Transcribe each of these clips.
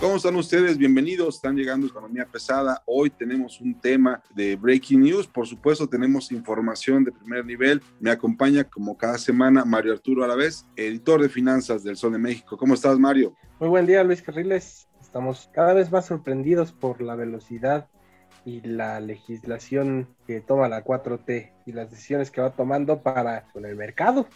¿Cómo están ustedes? Bienvenidos. Están llegando Economía Pesada. Hoy tenemos un tema de Breaking News. Por supuesto, tenemos información de primer nivel. Me acompaña, como cada semana, Mario Arturo Alavés, editor de finanzas del Sol de México. ¿Cómo estás, Mario? Muy buen día, Luis Carriles. Estamos cada vez más sorprendidos por la velocidad y la legislación que toma la 4T y las decisiones que va tomando para con el mercado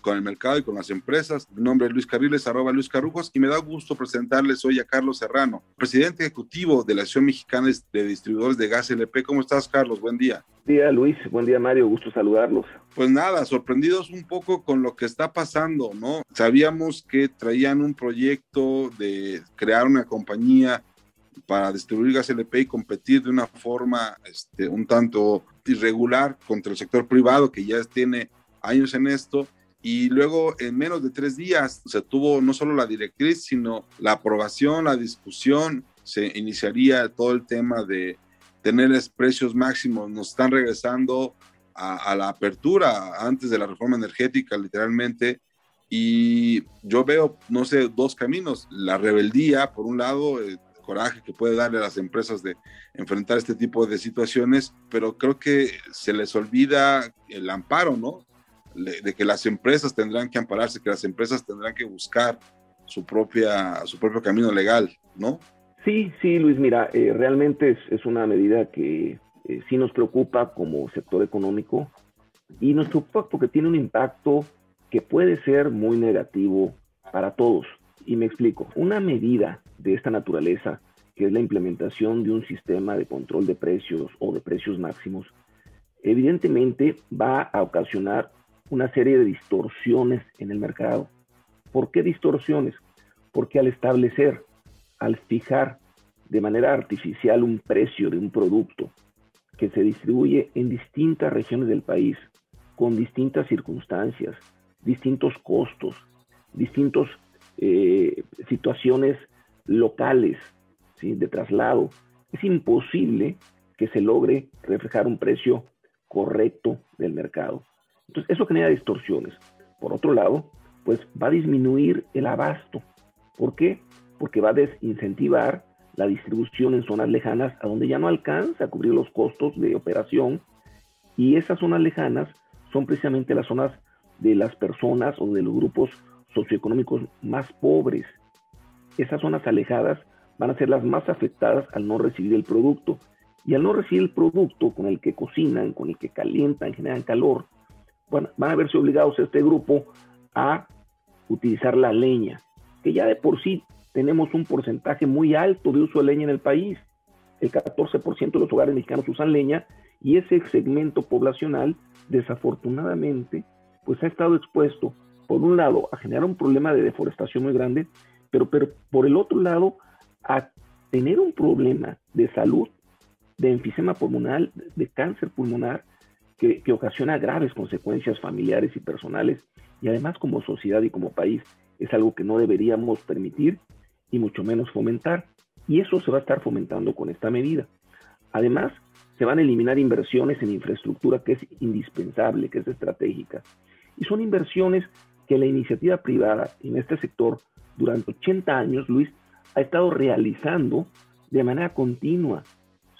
con el mercado y con las empresas. Mi nombre es Luis Carriles, arroba Luis Carrujos, y me da gusto presentarles hoy a Carlos Serrano, presidente ejecutivo de la Asociación Mexicana de Distribuidores de Gas LP. ¿Cómo estás, Carlos? Buen día. Buen día, Luis. Buen día, Mario. Gusto saludarlos. Pues nada, sorprendidos un poco con lo que está pasando, ¿no? Sabíamos que traían un proyecto de crear una compañía para distribuir gas LP y competir de una forma este, un tanto irregular contra el sector privado que ya tiene años en esto. Y luego en menos de tres días se tuvo no solo la directriz, sino la aprobación, la discusión, se iniciaría todo el tema de tener precios máximos, nos están regresando a, la apertura antes de la reforma energética, literalmente, y yo veo, no sé, dos caminos, la rebeldía, por un lado, el coraje que puede darle a las empresas de enfrentar este tipo de situaciones, pero creo que se les olvida el amparo, ¿no? de que las empresas tendrán que ampararse, que las empresas tendrán que buscar su, propia, su propio camino legal, ¿no? Sí, sí, Luis, mira, eh, realmente es, es, una medida que eh, sí nos preocupa como sector económico y nos preocupa porque tiene un impacto que puede ser muy negativo para todos. Y me explico, una medida de esta naturaleza, que es la implementación de un sistema de control de precios o de precios máximos, evidentemente va a ocasionar una serie de distorsiones en el mercado. ¿Por qué distorsiones? Porque al establecer, al fijar de manera artificial un precio de un producto que se distribuye en distintas regiones del país, con distintas circunstancias, distintos costos, distintas eh, situaciones locales de traslado, es imposible que se logre reflejar un precio correcto del mercado. Entonces, eso genera distorsiones. Por otro lado, pues va a disminuir el abasto. ¿Por qué? Porque va a desincentivar la distribución en zonas lejanas a donde ya no alcanza a cubrir los costos de operación. Y esas zonas lejanas son precisamente las zonas de las personas o de los grupos socioeconómicos más pobres. Esas zonas alejadas van a ser las más afectadas al no recibir el producto. Y al no recibir el producto con el que cocinan, con el que calientan, generan calor, van a verse obligados este grupo a utilizar la leña, que ya de por sí tenemos un porcentaje muy alto de uso de leña en el país. El 14% de los hogares mexicanos usan leña y ese segmento poblacional, desafortunadamente, pues ha estado expuesto, por un lado, a generar un problema de deforestación muy grande, pero, por el otro lado, a tener un problema de salud, de enfisema pulmonar, de cáncer pulmonar, que, ocasiona graves consecuencias familiares y personales y además como sociedad y como país es algo que no deberíamos permitir y mucho menos fomentar. Y eso se va a estar fomentando con esta medida. Además, se van a eliminar inversiones en infraestructura que es indispensable, que es estratégica. Y son inversiones que la iniciativa privada en este sector durante 80 años, Luis, ha estado realizando de manera continua,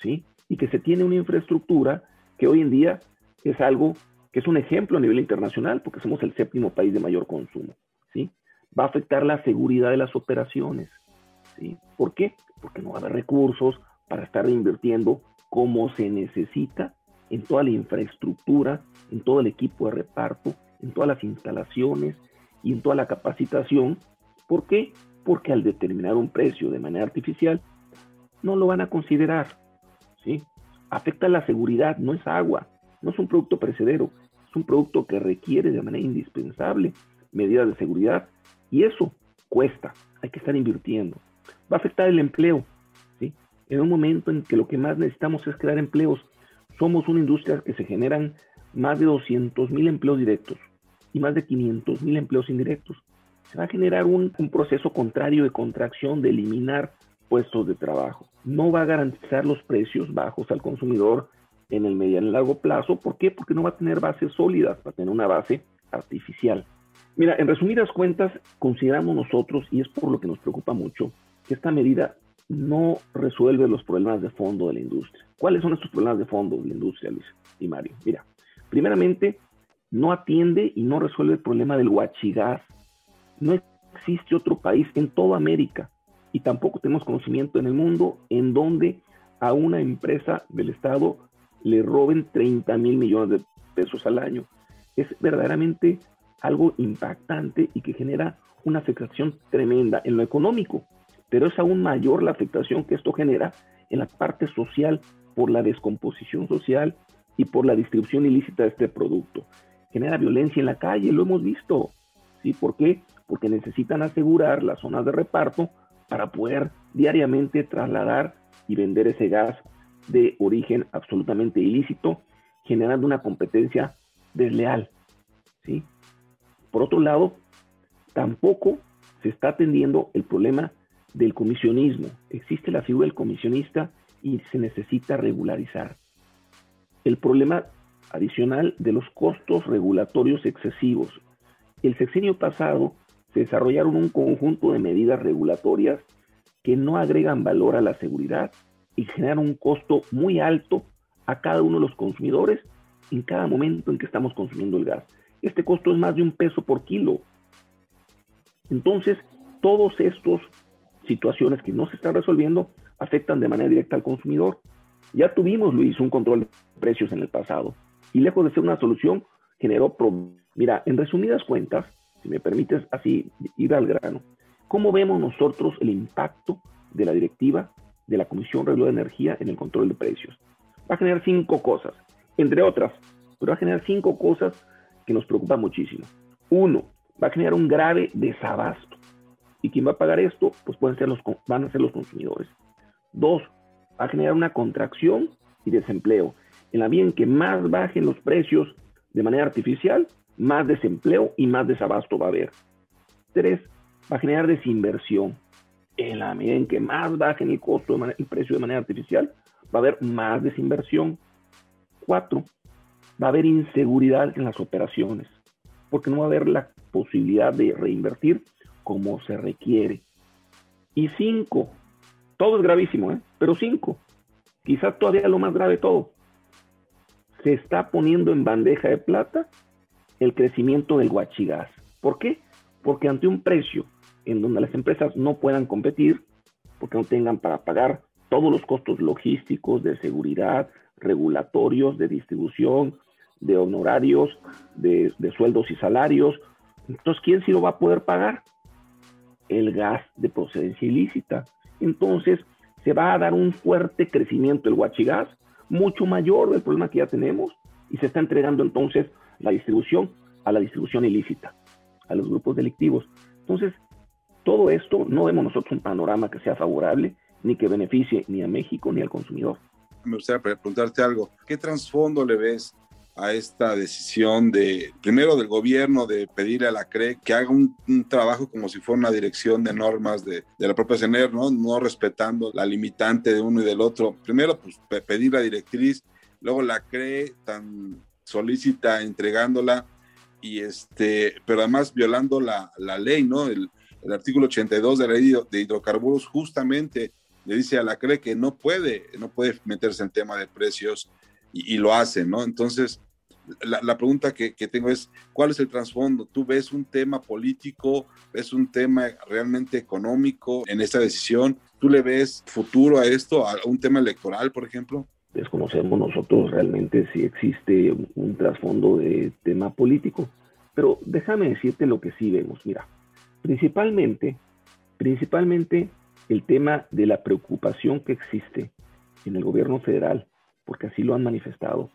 ¿sí? Y que se tiene una infraestructura que hoy en día es algo que es un ejemplo a nivel internacional porque somos el séptimo país de mayor consumo. ¿sí? Va a afectar la seguridad de las operaciones. ¿sí? ¿Por qué? Porque no va a haber recursos para estar invirtiendo como se necesita en toda la infraestructura, en todo el equipo de reparto, en todas las instalaciones y en toda la capacitación. ¿Por qué? Porque al determinar un precio de manera artificial, no lo van a considerar. ¿sí? afecta la seguridad, no es agua, no es un producto perecedero, es un producto que requiere de manera indispensable medidas de seguridad y eso cuesta, hay que estar invirtiendo. Va a afectar el empleo, ¿sí? En un momento en que lo que más necesitamos es crear empleos, somos una industria que se generan más de 200 mil empleos directos y más de 500 mil empleos indirectos. Se va a generar un, un proceso contrario de contracción, de eliminar puestos de trabajo. No va a garantizar los precios bajos al consumidor en el mediano y largo plazo. ¿Por qué? Porque no va a tener bases sólidas, va a tener una base artificial. Mira, en resumidas cuentas, consideramos nosotros, y es por lo que nos preocupa mucho, que esta medida no resuelve los problemas de fondo de la industria. ¿Cuáles son estos problemas de fondo de la industria, Luis y Mario? Mira, primeramente, no atiende y no resuelve el problema del huachigás. No existe otro país en toda América y tampoco tenemos conocimiento en el mundo en donde a una empresa del Estado le roben 30 mil millones de pesos al año. Es verdaderamente algo impactante y que genera una afectación tremenda en lo económico, pero es aún mayor la afectación que esto genera en la parte social por la descomposición social y por la distribución ilícita de este producto. Genera violencia en la calle, lo hemos visto. ¿Sí? ¿Por qué? Porque necesitan asegurar las zonas de reparto para poder diariamente trasladar y vender ese gas de origen absolutamente ilícito, generando una competencia desleal. ¿sí? Por otro lado, tampoco se está atendiendo el problema del comisionismo. Existe la figura del comisionista y se necesita regularizar. El problema adicional de los costos regulatorios excesivos. El sexenio pasado se desarrollaron un conjunto de medidas regulatorias que no agregan valor a la seguridad y generan un costo muy alto a cada uno de los consumidores en cada momento en que estamos consumiendo el gas. Este costo es más de un peso por kilo. Entonces, todas estas situaciones que no se están resolviendo afectan de manera directa al consumidor. Ya tuvimos, Luis, un control de precios en el pasado y lejos de ser una solución, generó problemas. Mira, en resumidas cuentas, si me permites así ir al grano, ¿cómo vemos nosotros el impacto de la directiva de la Comisión Reguladora de Energía en el control de precios? Va a generar cinco cosas, entre otras, pero va a generar cinco cosas que nos preocupan muchísimo. Uno, va a generar un grave desabasto. ¿Y quién va a pagar esto? Pues pueden ser los, van a ser los consumidores. Dos, va a generar una contracción y desempleo. En la medida en que más bajen los precios de manera artificial, más desempleo y más desabasto va a haber. Tres, va a generar desinversión. En la medida en que más bajen el costo, de el precio de manera artificial, va a haber más desinversión. Cuatro, va a haber inseguridad en las operaciones, porque no va a haber la posibilidad de reinvertir como se requiere. Y cinco, todo es gravísimo, ¿eh? pero cinco, quizás todavía lo más grave de todo, se está poniendo en bandeja de plata el crecimiento del guachigás. ¿Por qué? Porque ante un precio en donde las empresas no puedan competir, porque no tengan para pagar todos los costos logísticos, de seguridad, regulatorios, de distribución, de honorarios, de, sueldos y salarios. Entonces, ¿quién sí lo va a poder pagar? El gas de procedencia ilícita. Entonces, se va a dar un fuerte crecimiento del guachigás, mucho mayor del problema que ya tenemos, y se está entregando entonces la distribución a la distribución ilícita, a los grupos delictivos. Entonces, todo esto no vemos nosotros un panorama que sea favorable ni que beneficie ni a México ni al consumidor. Me gustaría preguntarte algo. ¿Qué trasfondo le ves a esta decisión de, primero del gobierno, de pedirle a la CRE que haga un, trabajo como si fuera una dirección de normas de, la propia CENER, ¿no? No respetando la limitante de uno y del otro. Primero, pues pedir la directriz, luego la CRE tan solícita entregándola y este, pero además violando la, la ley, ¿no? El, el artículo 82 de la ley de hidrocarburos justamente le dice a la CRE que no puede, no puede meterse en tema de precios y, lo hace, ¿no? Entonces, la, pregunta que, tengo es, ¿cuál es el trasfondo? ¿Tú ves un tema político, ves un tema realmente económico en esta decisión? ¿Tú le ves futuro a esto, a un tema electoral, por ejemplo? Desconocemos nosotros realmente si existe un trasfondo de tema político, pero déjame decirte lo que sí vemos. Mira, principalmente, principalmente el tema de la preocupación que existe en el gobierno federal porque así lo han manifestado,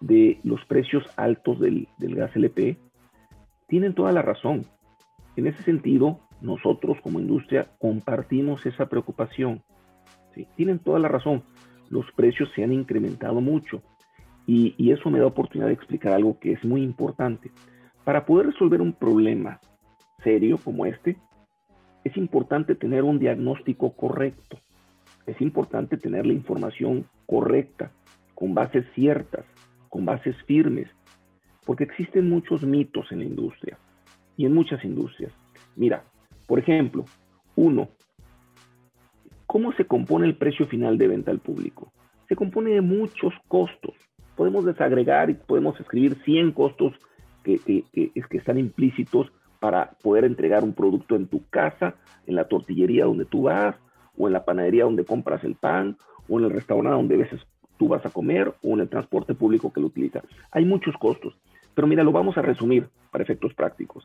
de los precios altos del, gas LP, tienen toda la razón. En ese sentido, nosotros como industria compartimos esa preocupación. ¿sí? Tienen toda la razón. Los precios se han incrementado mucho y, y, eso me da oportunidad de explicar algo que es muy importante. Para poder resolver un problema serio como este, es importante tener un diagnóstico correcto. Es importante tener la información correcta, con bases ciertas, con bases firmes, porque existen muchos mitos en la industria y en muchas industrias. Mira, por ejemplo, uno, ¿cómo se compone el precio final de venta al público? Se compone de muchos costos. Podemos desagregar y podemos escribir 100 costos que, que, que están implícitos para poder entregar un producto en tu casa, en la tortillería donde tú vas, o en la panadería donde compras el pan, o en el restaurante donde a veces tú vas a comer, o en el transporte público que lo utiliza. Hay muchos costos, pero mira, lo vamos a resumir para efectos prácticos.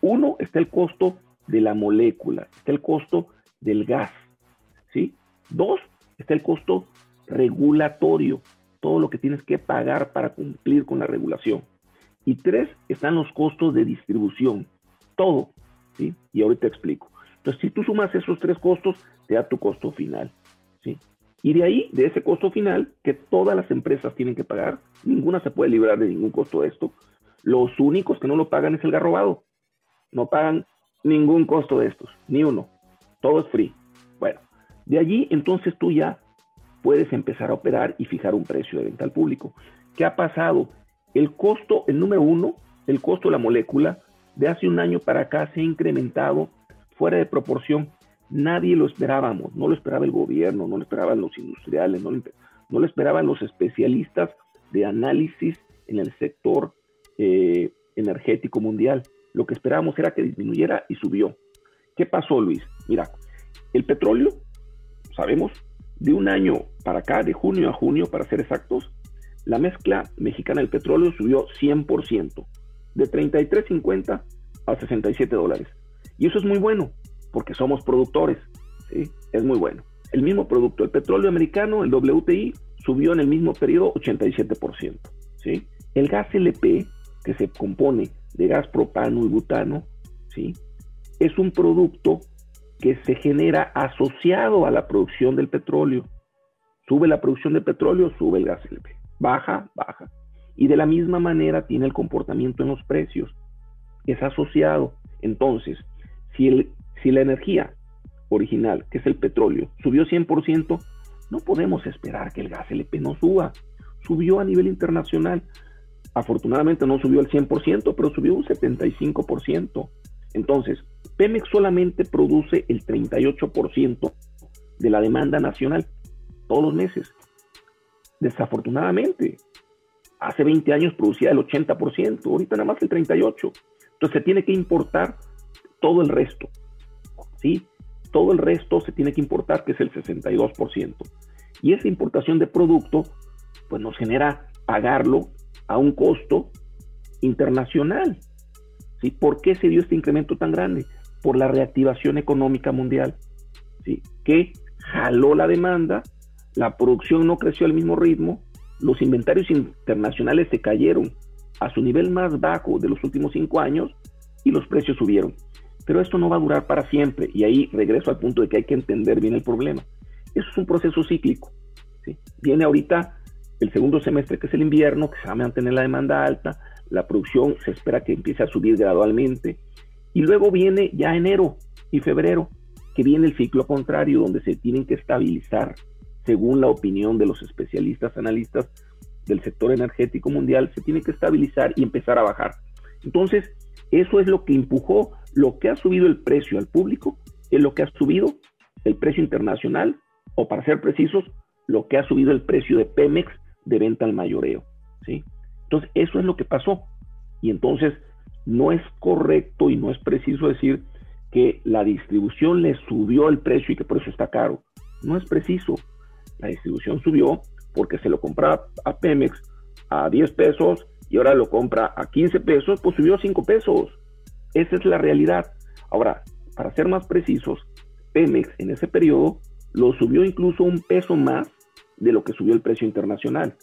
Uno, está el costo de la molécula, está el costo del gas, ¿sí? Dos, está el costo regulatorio, todo lo que tienes que pagar para cumplir con la regulación. Y tres, están los costos de distribución, todo. ¿sí? Y ahorita explico. Entonces, si tú sumas esos tres costos, te da tu costo final. ¿sí? Y de ahí, de ese costo final, que todas las empresas tienen que pagar, ninguna se puede librar de ningún costo de esto. Los únicos que no lo pagan es el garrobado. No pagan ningún costo de estos, ni uno. Todo es free. Bueno, de allí entonces tú ya puedes empezar a operar y fijar un precio de venta al público. ¿Qué ha pasado? El costo, el número uno, el costo de la molécula, de hace un año para acá se ha incrementado fuera de proporción. Nadie lo esperábamos, no lo esperaba el gobierno, no lo esperaban los industriales, no lo, esperaban los especialistas de análisis en el sector eh, energético mundial. Lo que esperábamos era que disminuyera y subió. ¿Qué pasó, Luis? Mira, el petróleo, sabemos, de un año para acá, de junio a junio, para ser exactos, la mezcla mexicana del petróleo subió 100% de 33.50 a 67 dólares. Y eso es muy bueno, porque somos productores, ¿sí? Es muy bueno. El mismo producto, el petróleo americano, el WTI, subió en el mismo periodo 87%, ¿sí? El gas LP, que se compone de gas propano y butano, ¿sí? Es un producto que se genera asociado a la producción del petróleo. Sube la producción de petróleo, sube el gas LP. Baja, baja y de la misma manera tiene el comportamiento en los precios. Es asociado. Entonces, si, el, si la energía original, que es el petróleo, subió 100%, no podemos esperar que el gas LP no suba. Subió a nivel internacional. Afortunadamente no subió al 100%, pero subió un 75%. Entonces, Pemex solamente produce el 38% de la demanda nacional todos los meses. Desafortunadamente, hace 20 años producía el 80%, ahorita nada más el 38%. Entonces se tiene que importar todo el resto, ¿sí? Todo el resto se tiene que importar, que es el 62%. Y esa importación de producto, pues nos genera pagarlo a un costo internacional. ¿sí? ¿Por qué se dio este incremento tan grande? Por la reactivación económica mundial, ¿sí? que jaló la demanda, la producción no creció al mismo ritmo los inventarios internacionales se cayeron a su nivel más bajo de los últimos cinco años y los precios subieron. Pero esto no va a durar para siempre y ahí regreso al punto de que hay que entender bien el problema. Eso es un proceso cíclico. Viene ahorita el segundo semestre, que es el invierno, que se va a mantener la demanda alta, la producción se espera que empiece a subir gradualmente, y luego viene ya enero y febrero, que viene el ciclo contrario, donde se tienen que estabilizar según la opinión de los especialistas analistas del sector energético mundial, se tiene que estabilizar y empezar a bajar. Entonces, eso es lo que empujó lo que ha subido el precio al público, es lo que ha subido el precio internacional, o para ser precisos, lo que ha subido el precio de Pemex de venta al mayoreo. ¿sí? Entonces, eso es lo que pasó. Y entonces, no es correcto y no es preciso decir que la distribución le subió el precio y que por eso está caro. No es preciso la distribución subió porque se lo compraba a Pemex a 10 pesos y ahora lo compra a 15 pesos, pues subió a 5 pesos. Esa es la realidad. Ahora, para ser más precisos, Pemex en ese periodo lo subió incluso un peso más de lo que subió el precio internacional.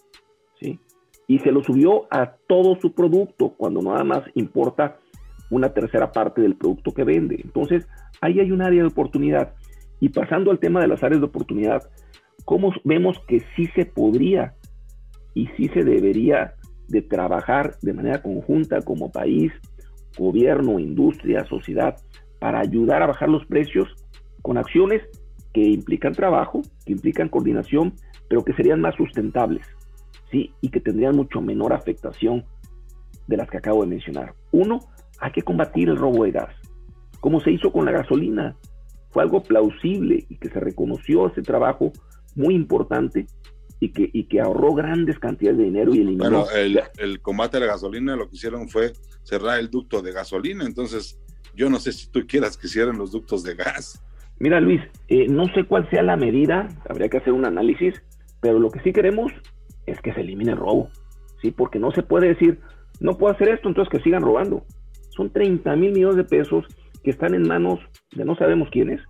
¿sí? Y se lo subió a todo su producto, cuando nada más importa una tercera parte del producto que vende. Entonces, ahí hay un área de oportunidad. Y pasando al tema de las áreas de oportunidad, ¿cómo vemos que sí se podría y sí se debería de trabajar de manera conjunta como país, gobierno, industria, sociedad, para ayudar a bajar los precios con acciones que implican trabajo, que implican coordinación, pero que serían más sustentables, ¿sí? Y que tendrían mucho menor afectación de las que acabo de mencionar. Uno, hay que combatir el robo de gas, como se hizo con la gasolina. Fue algo plausible y que se reconoció ese trabajo muy importante y que, y que ahorró grandes cantidades de dinero y eliminó. Bueno, el, el combate a la gasolina lo que hicieron fue cerrar el ducto de gasolina, entonces yo no sé si tú quieras que cierren los ductos de gas. Mira, Luis, eh, no sé cuál sea la medida, habría que hacer un análisis, pero lo que sí queremos es que se elimine el robo, ¿sí? Porque no se puede decir, no puedo hacer esto, entonces que sigan robando. Son 30 mil millones de pesos que están en manos de no sabemos quiénes,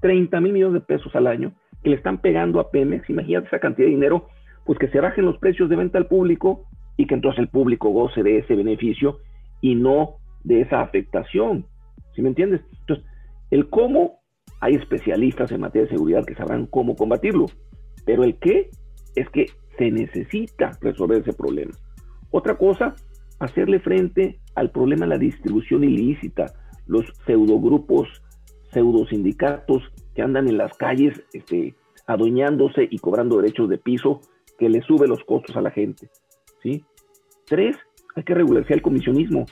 30 mil millones de pesos al año que le están pegando a Pemex, imagínate esa cantidad de dinero, pues que se bajen los precios de venta al público y que entonces el público goce de ese beneficio y no de esa afectación. ¿Sí me entiendes? Entonces, el cómo, hay especialistas en materia de seguridad que sabrán cómo combatirlo, pero el qué es que se necesita resolver ese problema. Otra cosa, hacerle frente al problema de la distribución ilícita, los pseudogrupos, pseudosindicatos que andan en las calles este, adueñándose y cobrando derechos de piso que le sube los costos a la gente. ¿sí? Tres, hay que regularse el comisionismo,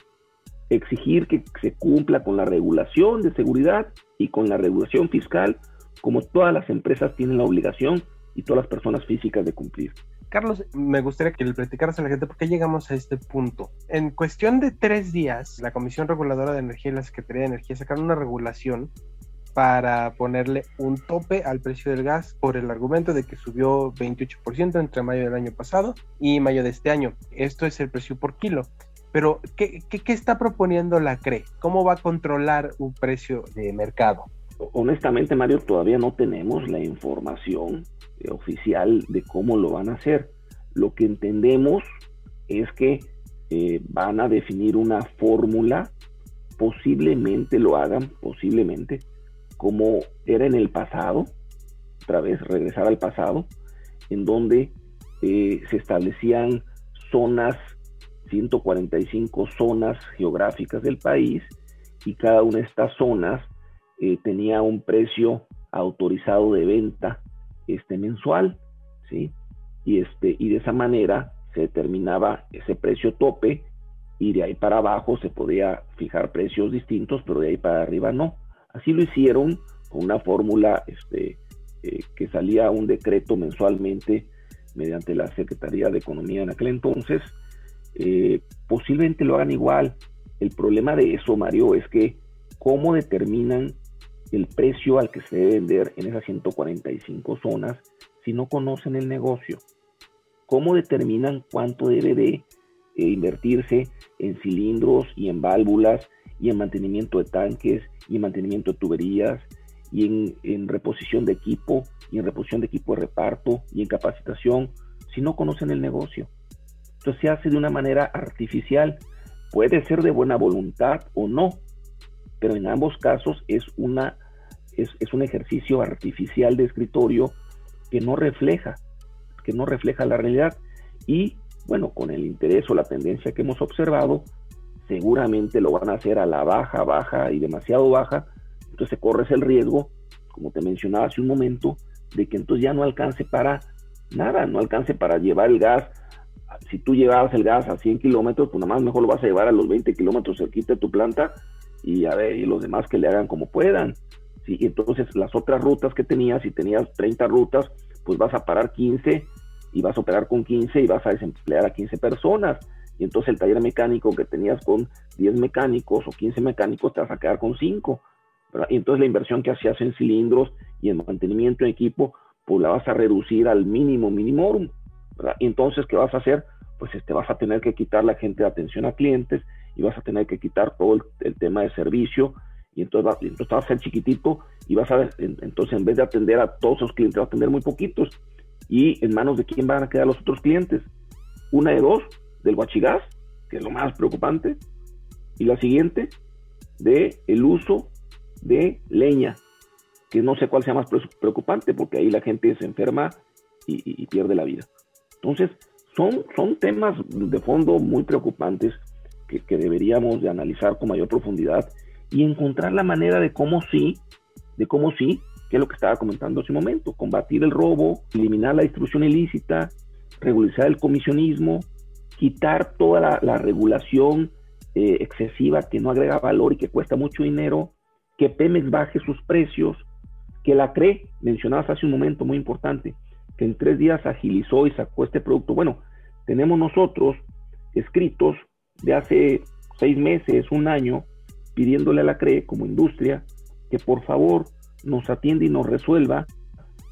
exigir que se cumpla con la regulación de seguridad y con la regulación fiscal, como todas las empresas tienen la obligación y todas las personas físicas de cumplir. Carlos, me gustaría que le platicaras a la gente por qué llegamos a este punto. En cuestión de tres días, la Comisión Reguladora de Energía y la Secretaría de Energía sacaron una regulación para ponerle un tope al precio del gas por el argumento de que subió 28% entre mayo del año pasado y mayo de este año. Esto es el precio por kilo. Pero, ¿qué, está proponiendo la CRE? ¿Cómo va a controlar un precio de mercado? Honestamente, Mario, todavía no tenemos la información eh, oficial de cómo lo van a hacer. Lo que entendemos es que eh, van a definir una fórmula, posiblemente lo hagan, posiblemente, como era en el pasado, otra vez regresar al pasado, en donde eh, se establecían zonas, 145 zonas geográficas del país, y cada una de estas zonas eh, tenía un precio autorizado de venta este, mensual, ¿sí? Y, este, y de esa manera se determinaba ese precio tope y de ahí para abajo se podía fijar precios distintos, pero de ahí para arriba no. Así lo hicieron con una fórmula este, eh, que salía un decreto mensualmente mediante la Secretaría de Economía en aquel entonces. Eh, posiblemente lo hagan igual. El problema de eso, Mario, es que cómo determinan el precio al que se debe vender en esas 145 zonas si no conocen el negocio. ¿Cómo determinan cuánto debe de eh, invertirse en cilindros y en válvulas y en mantenimiento de tanques y en mantenimiento de tuberías y en, reposición de equipo y en reposición de equipo de reparto y en capacitación si no conocen el negocio. Entonces se hace de una manera artificial, puede ser de buena voluntad o no, pero en ambos casos es, una, es, es un ejercicio artificial de escritorio que no refleja, que no refleja la realidad y bueno, con el interés o la tendencia que hemos observado, seguramente lo van a hacer a la baja, baja y demasiado baja, entonces corres el riesgo, como te mencionaba hace un momento, de que entonces ya no alcance para nada, no alcance para llevar el gas. Si tú llevabas el gas a 100 kilómetros, pues nada más mejor lo vas a llevar a los 20 kilómetros cerquita de tu planta y a ver, y los demás que le hagan como puedan. ¿sí? Y entonces las otras rutas que tenías, si tenías 30 rutas, pues vas a parar 15 y vas a operar con 15 y vas a desemplear a 15 personas y entonces el taller mecánico que tenías con 10 mecánicos o 15 mecánicos te vas a quedar con 5. Y entonces la inversión que hacías en cilindros y en mantenimiento de equipo, pues la vas a reducir al mínimo mínimo. Y entonces, ¿qué vas a hacer? Pues este, vas a tener que quitar la gente de atención a clientes y vas a tener que quitar todo el, tema de servicio y entonces, vas, entonces vas a ser chiquitito y vas a, entonces en vez de atender a todos esos clientes, vas a atender muy poquitos. ¿Y en manos de quién van a quedar los otros clientes? Una de dos, del guachigás, que es lo más preocupante, y la siguiente, de el uso de leña, que no sé cuál sea más preocupante, porque ahí la gente se enferma y, pierde la vida. Entonces, son, son temas de fondo muy preocupantes que, deberíamos de analizar con mayor profundidad y encontrar la manera de cómo sí, de cómo sí, que es lo que estaba comentando hace un momento, combatir el robo, eliminar la distribución ilícita, regularizar el comisionismo, quitar toda la, regulación eh, excesiva que no agrega valor y que cuesta mucho dinero, que Pemex baje sus precios, que la CRE, mencionabas hace un momento muy importante, que en tres días agilizó y sacó este producto. Bueno, tenemos nosotros escritos de hace seis meses, un año, pidiéndole a la CRE como industria que por favor nos atienda y nos resuelva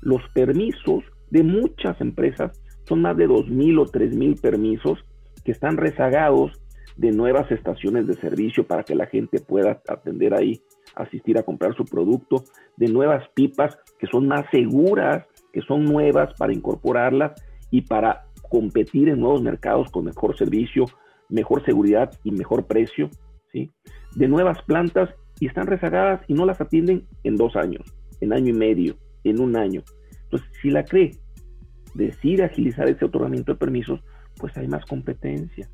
los permisos de muchas empresas. Son más de 2.000 o 3.000 permisos que están rezagados de nuevas estaciones de servicio para que la gente pueda atender ahí, asistir a comprar su producto, de nuevas pipas que son más seguras, que son nuevas para incorporarlas y para competir en nuevos mercados con mejor servicio, mejor seguridad y mejor precio, ¿sí? De nuevas plantas y están rezagadas y no las atienden en dos años, en año y medio, en un año. Entonces, si la CRE decide agilizar ese otorgamiento de permisos, pues hay más competencia.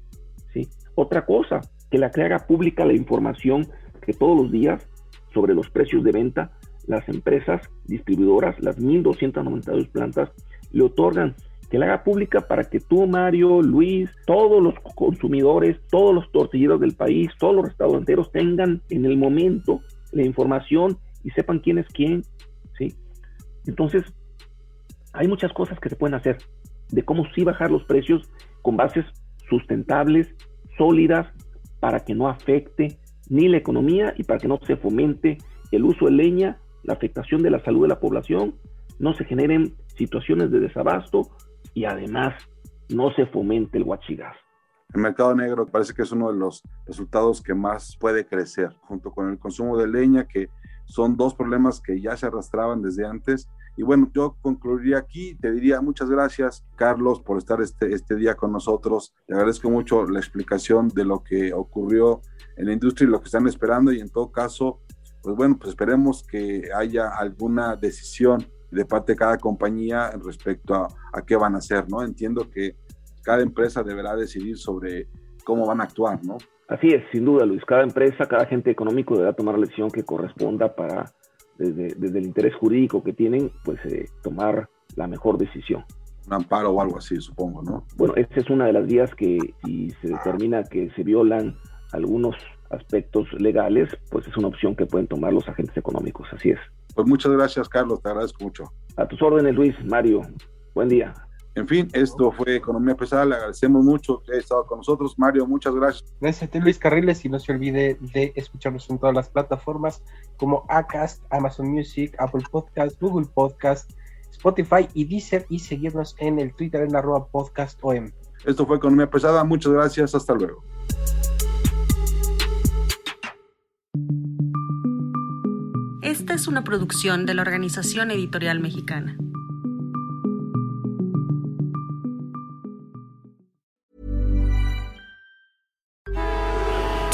¿sí? Otra cosa, que la CRE haga pública la información que todos los días sobre los precios de venta, las empresas distribuidoras, las 1.292 plantas, le otorgan que la haga pública para que tú, Mario, Luis, todos los consumidores, todos los tortilleros del país, todos los restauranteros tengan en el momento la información y sepan quién es quién, ¿sí? Entonces, hay muchas cosas que se pueden hacer de cómo sí bajar los precios con bases sustentables, sólidas, para que no afecte ni la economía y para que no se fomente el uso de leña, la afectación de la salud de la población, no se generen situaciones de desabasto y además no se fomente el huachigás. El mercado negro parece que es uno de los resultados que más puede crecer, junto con el consumo de leña, que son dos problemas que ya se arrastraban desde antes. Y bueno, yo concluiría aquí, te diría muchas gracias, Carlos, por estar este, este día con nosotros. Te agradezco mucho la explicación de lo que ocurrió en la industria y lo que están esperando. Y en todo caso, pues bueno, pues esperemos que haya alguna decisión de parte de cada compañía respecto a, a, qué van a hacer, ¿no? Entiendo que cada empresa deberá decidir sobre cómo van a actuar, ¿no? Así es, sin duda, Luis. Cada empresa, cada agente económico deberá tomar la decisión que corresponda para, desde, desde el interés jurídico que tienen, pues eh, tomar la mejor decisión. Un amparo o algo así, supongo, ¿no? Bueno, esta es una de las vías que si se determina que se violan algunos aspectos legales, pues es una opción que pueden tomar los agentes económicos, así es. Pues muchas gracias, Carlos, te agradezco mucho. A tus órdenes, Luis, Mario. Buen día. En fin, esto fue Economía Pesada. Le agradecemos mucho que haya estado con nosotros. Mario, muchas gracias. Gracias a ti, Luis Carriles. Y no se olvide de escucharnos en todas las plataformas como Acast, Amazon Music, Apple Podcast, Google Podcast, Spotify y Deezer. Y seguirnos en el Twitter en arroba podcastom. Esto fue Economía Pesada. Muchas gracias. Hasta luego. Esta es una producción de la Organización Editorial Mexicana.